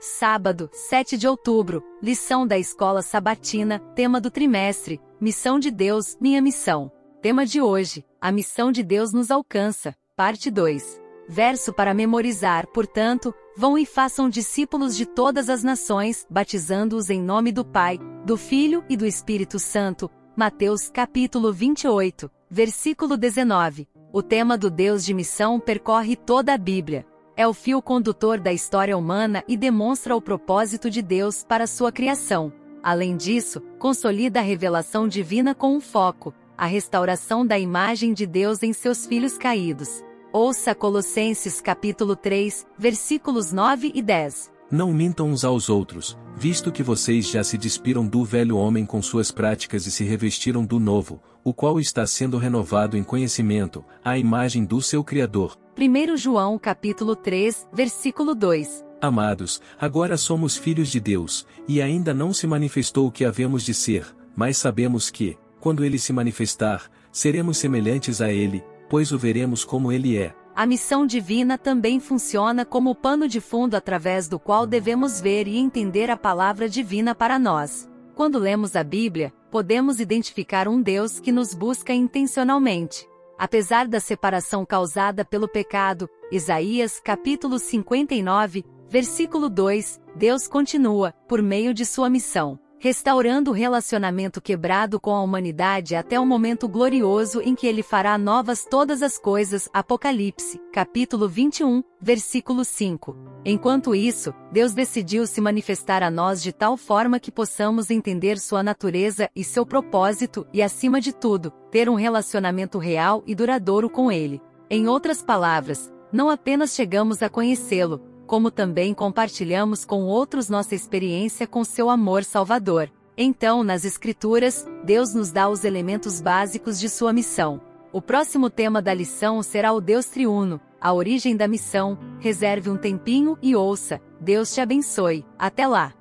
Sábado, 7 de outubro, lição da escola sabatina, tema do trimestre, Missão de Deus, minha missão. Tema de hoje, a missão de Deus nos alcança, parte 2. Verso para memorizar, portanto, vão e façam discípulos de todas as nações, batizando-os em nome do Pai, do Filho e do Espírito Santo. Mateus capítulo 28, versículo 19. O tema do Deus de missão percorre toda a Bíblia é o fio condutor da história humana e demonstra o propósito de Deus para sua criação. Além disso, consolida a revelação divina com um foco, a restauração da imagem de Deus em seus filhos caídos. Ouça Colossenses capítulo 3, versículos 9 e 10. Não mintam uns aos outros, visto que vocês já se despiram do velho homem com suas práticas e se revestiram do novo, o qual está sendo renovado em conhecimento, à imagem do seu Criador. 1 João capítulo 3, versículo 2. Amados, agora somos filhos de Deus, e ainda não se manifestou o que havemos de ser, mas sabemos que, quando ele se manifestar, seremos semelhantes a ele, pois o veremos como ele é. A missão divina também funciona como pano de fundo através do qual devemos ver e entender a palavra divina para nós. Quando lemos a Bíblia, podemos identificar um Deus que nos busca intencionalmente. Apesar da separação causada pelo pecado, Isaías capítulo 59, versículo 2, Deus continua, por meio de sua missão, restaurando o relacionamento quebrado com a humanidade até o momento glorioso em que ele fará novas todas as coisas. Apocalipse, capítulo 21, versículo 5. Enquanto isso, Deus decidiu se manifestar a nós de tal forma que possamos entender sua natureza e seu propósito e, acima de tudo, ter um relacionamento real e duradouro com ele. Em outras palavras, não apenas chegamos a conhecê-lo, como também compartilhamos com outros nossa experiência com seu amor salvador. Então, nas Escrituras, Deus nos dá os elementos básicos de sua missão. O próximo tema da lição será o Deus triuno, a origem da missão. Reserve um tempinho e ouça. Deus te abençoe. Até lá!